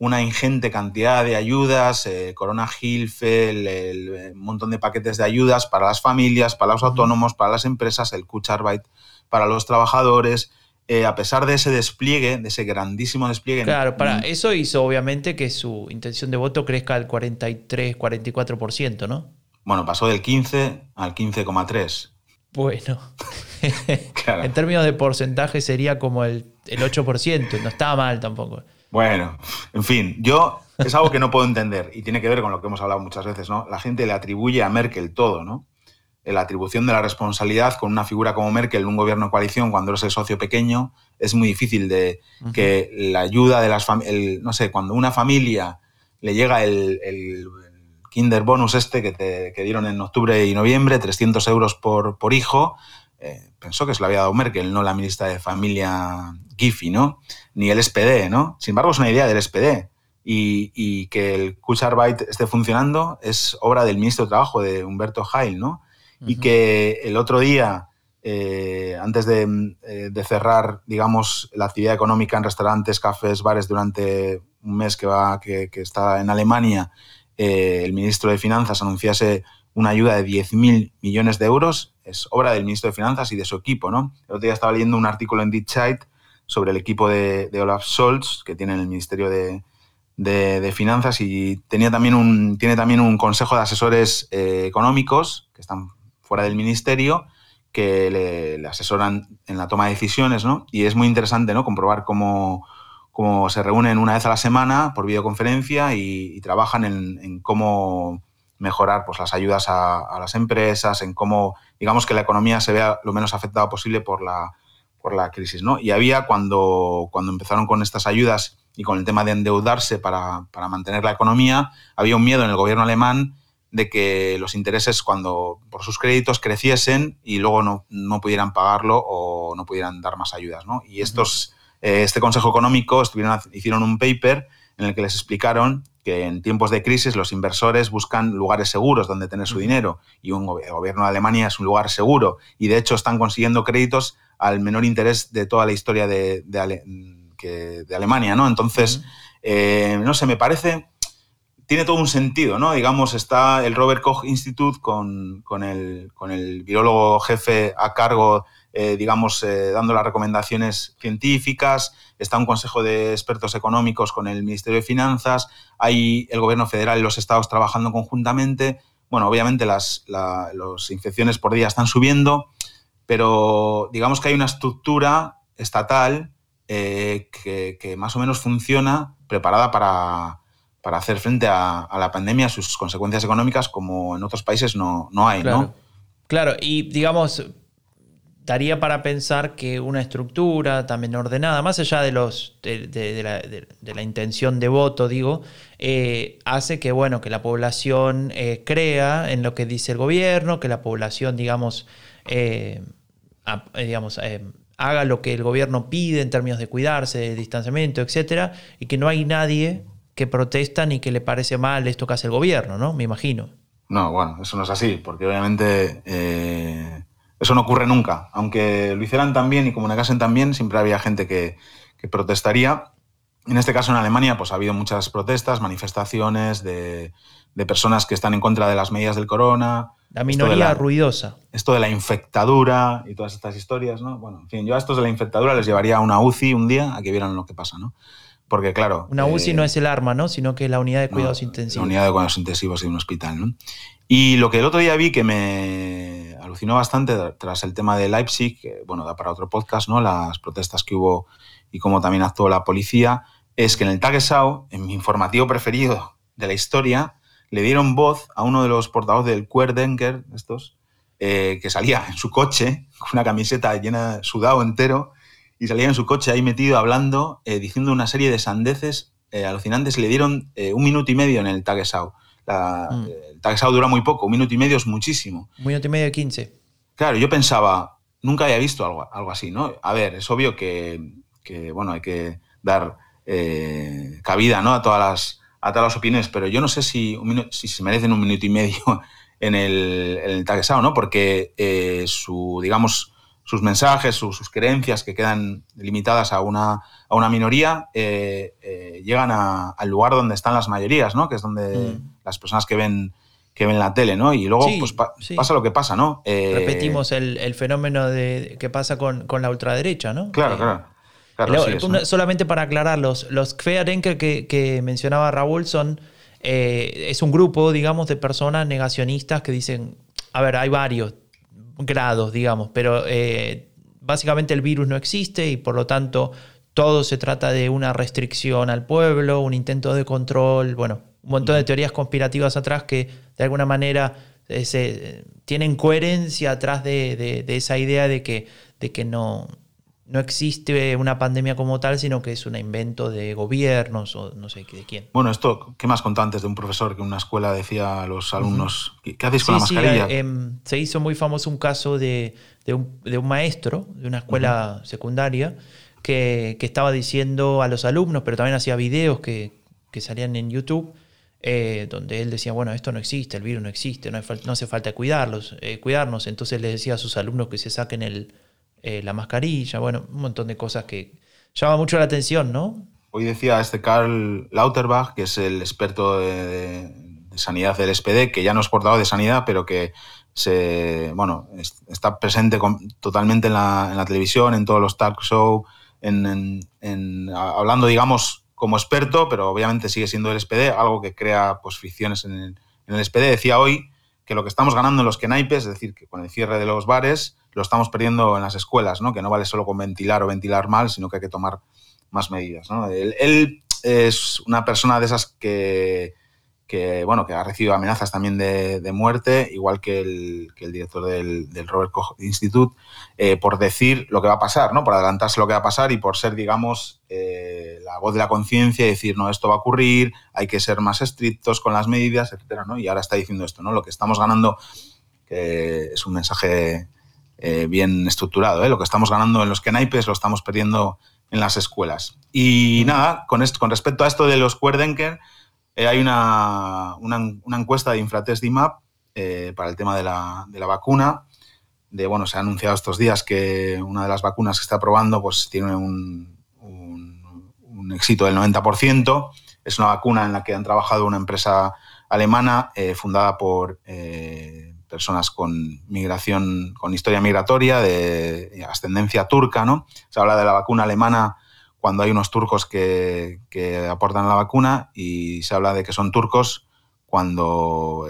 una ingente cantidad de ayudas, eh, Corona Hilfe, el, montón de paquetes de ayudas para las familias, para los autónomos, para las empresas, el Kurzarbeit para los trabajadores. Eh, a pesar de ese despliegue, de ese grandísimo despliegue. Claro, para eso hizo obviamente que su intención de voto crezca al 43, 44%, ¿no? Bueno, pasó del 15 al 15,3. Bueno, [LAUGHS] en términos de porcentaje sería como el, el 8%, no estaba mal tampoco. Bueno, en fin, yo es algo que no puedo entender y tiene que ver con lo que hemos hablado muchas veces, ¿no? La gente le atribuye a Merkel todo, ¿no? La atribución de la responsabilidad con una figura como Merkel, un gobierno de coalición, cuando eres el socio pequeño, es muy difícil de que la ayuda de las familias, no sé, cuando una familia le llega el, el Kinder Bonus este que te que dieron en octubre y noviembre, 300 euros por, por hijo, eh, pensó que se lo había dado Merkel, no la ministra de Familia Giffy, ¿no? Ni el SPD, ¿no? Sin embargo, es una idea del SPD. Y, que el Kurzarbeit esté funcionando es obra del ministro de Trabajo, de Humberto Heil, ¿no? Y que el otro día, eh, antes eh, de, cerrar, digamos, la actividad económica en restaurantes, cafés, bares durante un mes que, va, que, está en Alemania, eh, el ministro de Finanzas anunciase una ayuda de 10.000 millones de euros, es obra del ministro de Finanzas y de su equipo, ¿no? El otro día estaba leyendo un artículo en Die Zeit sobre el equipo de, Olaf Scholz, que tiene en el Ministerio de, Finanzas, y tenía también un, tiene también un consejo de asesores económicos que están fuera del ministerio que le, asesoran en la toma de decisiones, ¿no? Y es muy interesante, ¿no? Comprobar cómo, se reúnen una vez a la semana por videoconferencia y, trabajan en, cómo mejorar pues, las ayudas a, las empresas, en cómo, digamos, que la economía se vea lo menos afectada posible por la, por la crisis, ¿no? Y había cuando, cuando empezaron con estas ayudas y con el tema de endeudarse para, para mantener la economía, había un miedo en el gobierno alemán de que los intereses cuando por sus créditos creciesen y luego no, no pudieran pagarlo o no pudieran dar más ayudas. ¿no? Y estos, eh, este Consejo Económico estuvieron, hicieron un paper en el que les explicaron que en tiempos de crisis los inversores buscan lugares seguros donde tener su dinero y un, el gobierno de Alemania es un lugar seguro y de hecho están consiguiendo créditos al menor interés de toda la historia de, de, de Alemania. ¿no? Entonces, eh, no sé, me parece tiene todo un sentido, ¿no? Digamos, está el Robert Koch Institute con, el, con el virólogo jefe a cargo, eh, digamos, eh, dando las recomendaciones científicas, está un consejo de expertos económicos con el Ministerio de Finanzas, hay el gobierno federal y los estados trabajando conjuntamente. Bueno, obviamente las, infecciones por día están subiendo, pero digamos que hay una estructura estatal eh, que más o menos funciona preparada para para hacer frente a, la pandemia, sus consecuencias económicas, como en otros países no, no hay, claro. ¿no? Claro, y digamos, daría para pensar que una estructura también ordenada, más allá de, los, de, la, intención de voto, digo, eh, hace que, bueno, que la población eh, crea en lo que dice el gobierno, que la población, digamos, eh, digamos haga lo que el gobierno pide en términos de cuidarse, de distanciamiento, etcétera, y que no hay nadie que protestan y que le parece mal esto que hace el gobierno, ¿no? Me imagino. No, bueno, eso no es así, porque obviamente eh, eso no ocurre nunca. Aunque lo hicieran también y comunicasen también, siempre había gente que, protestaría. En este caso, en Alemania, pues ha habido muchas protestas, manifestaciones de, personas que están en contra de las medidas del corona. La minoría ruidosa. Esto de la infectadura y todas estas historias, ¿no? Bueno, en fin, yo a estos de la infectadura les llevaría a una UCI un día a que vieran lo que pasa, ¿no? Porque, claro. Una UCI no eh, es el arma, ¿no? Sino que es la unidad de cuidados intensivos. La unidad de cuidados intensivos de un hospital, ¿no? Y lo que el otro día vi que me alucinó bastante tras el tema de Leipzig, que, bueno, da para otro podcast, ¿no? Las protestas que hubo y cómo también actuó la policía, es que en el Tagesschau, en mi informativo preferido de la historia, le dieron voz a uno de los portavoces del Querdenker, estos, eh, que salía en su coche con una camiseta llena, sudado entero, y salía en su coche ahí metido hablando, eh, diciendo una serie de sandeces eh, alucinantes. Le dieron eh, un minuto y medio en el Tagesau. Mm. El Tagesau dura muy poco, un minuto y medio es muchísimo. Un minuto y medio de 15. Claro, yo pensaba, nunca había visto algo, algo así, ¿no? A ver, es obvio que, bueno, hay que dar cabida ¿no? a, todas las, a todas las opiniones, pero yo no sé si, si se merecen un minuto y medio [LAUGHS] en el, en el Tagesau, ¿no? Porque su, digamos, sus mensajes, sus, creencias que quedan limitadas a una, a una minoría, eh, eh, llegan al lugar donde están las mayorías, ¿no? Que es donde mm. las personas que ven que ven la tele, ¿no? Y luego pues, pasa lo que pasa, ¿no? Eh, Repetimos el, fenómeno de que pasa con, la ultraderecha, ¿no? Claro, claro. solamente para aclarar, los, los que, que mencionaba Raúl son, es un grupo, digamos, de personas negacionistas que dicen, a ver, hay varios, grados, digamos, pero eh, básicamente el virus no existe y por lo tanto todo se trata de una restricción al pueblo, un intento de control, bueno, un montón de teorías conspirativas atrás que de alguna manera eh, se, tienen coherencia atrás de, esa idea de que, de que no, no existe una pandemia como tal, sino que es un invento de gobiernos o no sé de quién. Bueno, esto, ¿qué más contó antes de un profesor que en una escuela decía a los alumnos, ¿qué, hacéis con la mascarilla? Sí, em, se hizo muy famoso un caso de, un, maestro de una escuela secundaria que, estaba diciendo a los alumnos, pero también hacía videos que, salían en YouTube, eh, donde él decía, bueno, esto no existe, el virus no existe, no, hace falta cuidarlos, eh, cuidarnos. Entonces le decía a sus alumnos que se saquen el eh, la mascarilla, bueno, un montón de cosas que llama mucho la atención, ¿no? Hoy decía este Karl Lauterbach, que es el experto de, sanidad del SPD, que ya no es portavoz de sanidad, pero que se, bueno, está presente totalmente en la, televisión, en todos los talk shows, en, hablando, digamos, como experto, pero obviamente sigue siendo el SPD, algo que crea pues, fricciones en el, en el SPD. Decía hoy que lo que estamos ganando en los kenaipes, es decir, que con el cierre de los bares, lo estamos perdiendo en las escuelas, ¿no? que no vale solo con ventilar o ventilar mal, sino que hay que tomar más medidas. ¿no? Él, es una persona de esas que, que, bueno, que ha recibido amenazas también de, muerte, igual que el, que el director del, Robert Koch Institute, eh, por decir lo que va a pasar, ¿no? por adelantarse lo que va a pasar y por ser, digamos, eh, la voz de la conciencia y decir, no, esto va a ocurrir, hay que ser más estrictos con las medidas, etcétera, ¿no? Y ahora está diciendo esto, ¿no? Lo que estamos ganando, que es un mensaje eh, bien estructurado. Lo que estamos ganando en los Kenaipes lo estamos perdiendo en las escuelas. Y nada, con, esto, con respecto a esto de los Querdenker, eh, hay una, encuesta de Infratest DIMAP para el tema de la, vacuna. De, bueno, se ha anunciado estos días que una de las vacunas que está probando pues, tiene un, un, éxito del 90%. Es una vacuna en la que han trabajado una empresa alemana fundada por personas con migración, con historia migratoria, de ascendencia turca, ¿no? Se habla de la vacuna alemana cuando hay unos turcos que, que aportan la vacuna y se habla de que son turcos cuando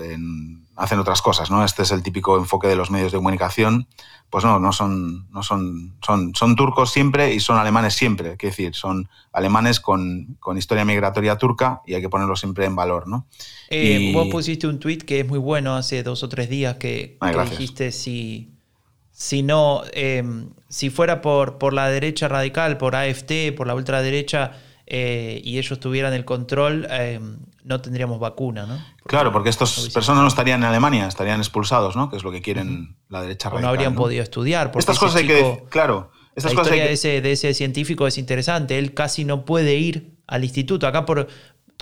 hacen otras cosas, ¿no? Este es el típico enfoque de los medios de comunicación. Pues no, no son, no son, son, son turcos siempre y son alemanes siempre. Es decir, son alemanes con, historia migratoria turca y hay que ponerlo siempre en valor, ¿no? Eh, vos pusiste un tweet que es muy bueno hace dos o tres días que, dijiste si, si no, em, si fuera por, por la derecha radical, por AFT, por la ultraderecha, eh, y ellos tuvieran el control, em, no tendríamos vacuna, ¿no? claro, porque estas personas no estarían en Alemania, estarían expulsados, ¿no? Que es lo que quieren la derecha radical. no habrían podido estudiar. Estas cosas hay que claro. Estas la historia de, ese, de ese científico es interesante. Él casi no puede ir al instituto. Acá por,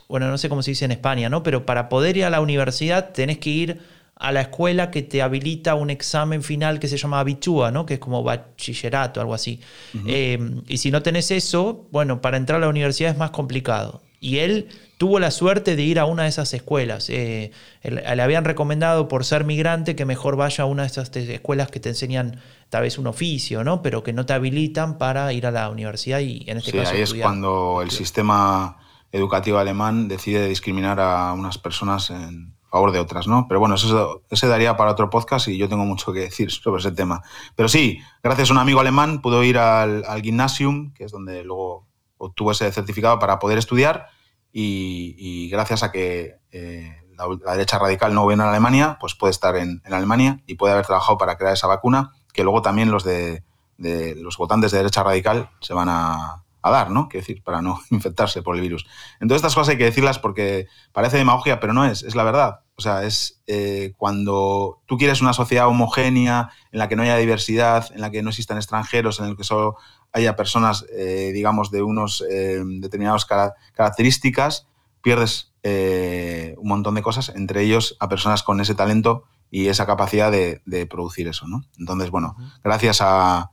bueno, no sé cómo se dice en España, ¿no? Pero para poder ir a la universidad tenés que ir a la escuela que te habilita un examen final que se llama Abitua, ¿no? que es como bachillerato, algo así. Eh, y si no tenés eso, bueno, para entrar a la universidad es más complicado. Y él tuvo la suerte de ir a una de esas escuelas. Eh, le habían recomendado por ser migrante que mejor vaya a una de esas escuelas que te enseñan tal vez un oficio, ¿no? pero que no te habilitan para ir a la universidad y en este caso... Ahí es cuando el sistema educativo alemán decide discriminar a unas personas en, favor de otras, ¿no? Pero bueno, eso ese daría para otro podcast y yo tengo mucho que decir sobre ese tema. Pero sí, gracias a un amigo alemán pudo ir al, al Gymnasium, que es donde luego obtuvo ese certificado para poder estudiar y, gracias a que eh, la, derecha radical no viene en Alemania, pues puede estar en, Alemania y puede haber trabajado para crear esa vacuna que luego también los de los votantes de derecha radical se van a, a dar, ¿no? Quiero decir, para no [LAUGHS] infectarse por el virus. Entonces, estas cosas hay que decirlas porque parece demagogia, pero no es, es la verdad. O sea, es eh, cuando tú quieres una sociedad homogénea, en la que no haya diversidad, en la que no existan extranjeros, en la que solo haya personas, eh, digamos, de unos eh, determinadas características, pierdes un montón de cosas, entre ellos a personas con ese talento y esa capacidad de, de producir eso, ¿no? Entonces, bueno, gracias a,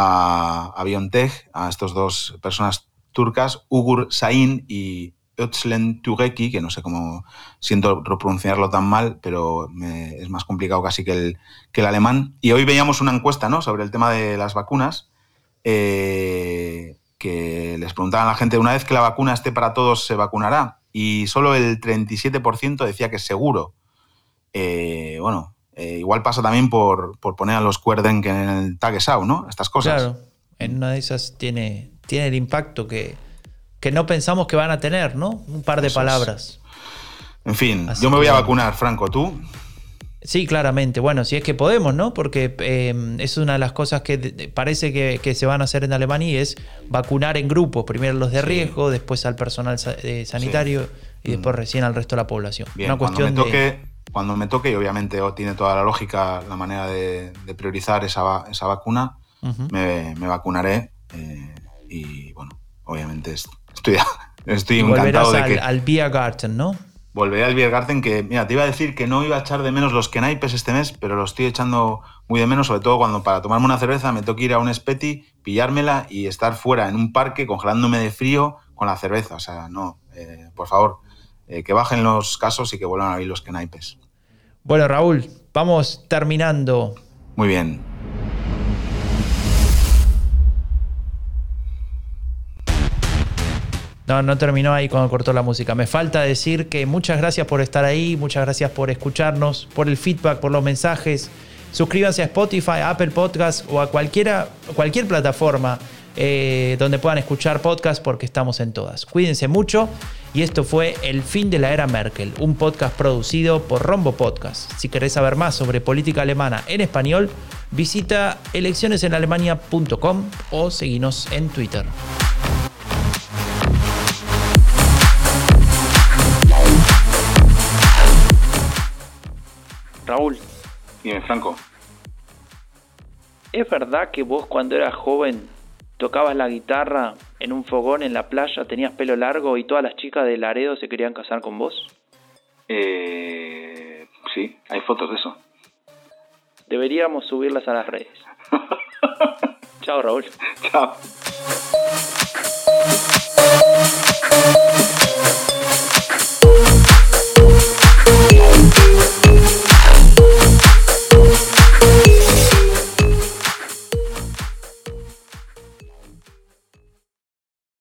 a, BioNTech, a estas dos personas turcas, Ugur Sain y Özlem Tugeki, que no sé cómo siento pronunciarlo tan mal, pero es más complicado casi que el, que el alemán. Y hoy veíamos una encuesta ¿no? sobre el tema de las vacunas, eh, que les preguntaban a la gente, una vez que la vacuna esté para todos, ¿se vacunará? Y solo el 37% decía que seguro. Eh, bueno, eh, igual pasa también por, poner a los Cuerden que en el Tagesau, ¿no? Estas cosas. Claro, en una de esas tiene, tiene el impacto que, que no pensamos que van a tener, ¿no? Un par de palabras. En fin, yo me voy a vacunar, Franco, ¿tú? Sí, claramente. Bueno, si es que podemos, ¿no? Porque eh, es una de las cosas que parece que, se van a hacer en Alemania y es vacunar en grupos. Primero los de riesgo, después al personal eh, sanitario y después mm. recién al resto de la población. Bien, una cuestión cuando me toque, cuando me toque, y obviamente tiene toda la lógica la manera de, priorizar esa, esa vacuna, me, vacunaré eh, y bueno, obviamente estoy, [LAUGHS] estoy encantado de que... al, al Garten, ¿no? volveré al Biergarten, que mira, te iba a decir que no iba a echar de menos los Kenaipes este mes, pero lo estoy echando muy de menos, sobre todo cuando para tomarme una cerveza me toca ir a un Speti, pillármela y estar fuera en un parque congelándome de frío con la cerveza. O sea, no, eh, por favor, eh, que bajen los casos y que vuelvan a abrir los Kenaipes. Bueno, Raúl, vamos terminando. Muy bien. No, no terminó ahí cuando cortó la música. Me falta decir que muchas gracias por estar ahí, muchas gracias por escucharnos, por el feedback, por los mensajes. Suscríbanse a Spotify, a Apple Podcast o a cualquiera, cualquier plataforma eh, donde puedan escuchar podcast porque estamos en todas. Cuídense mucho y esto fue El fin de la era Merkel, un podcast producido por Rombo Podcast. Si querés saber más sobre política alemana en español, visita eleccionesenalemania.com o seguinos en Twitter. Raúl. Dime, Franco. ¿Es verdad que vos cuando eras joven tocabas la guitarra en un fogón en la playa, tenías pelo largo y todas las chicas de Laredo se querían casar con vos? Eh, sí, hay fotos de eso. Deberíamos subirlas a las redes. [LAUGHS] Chao, Raúl. Chao.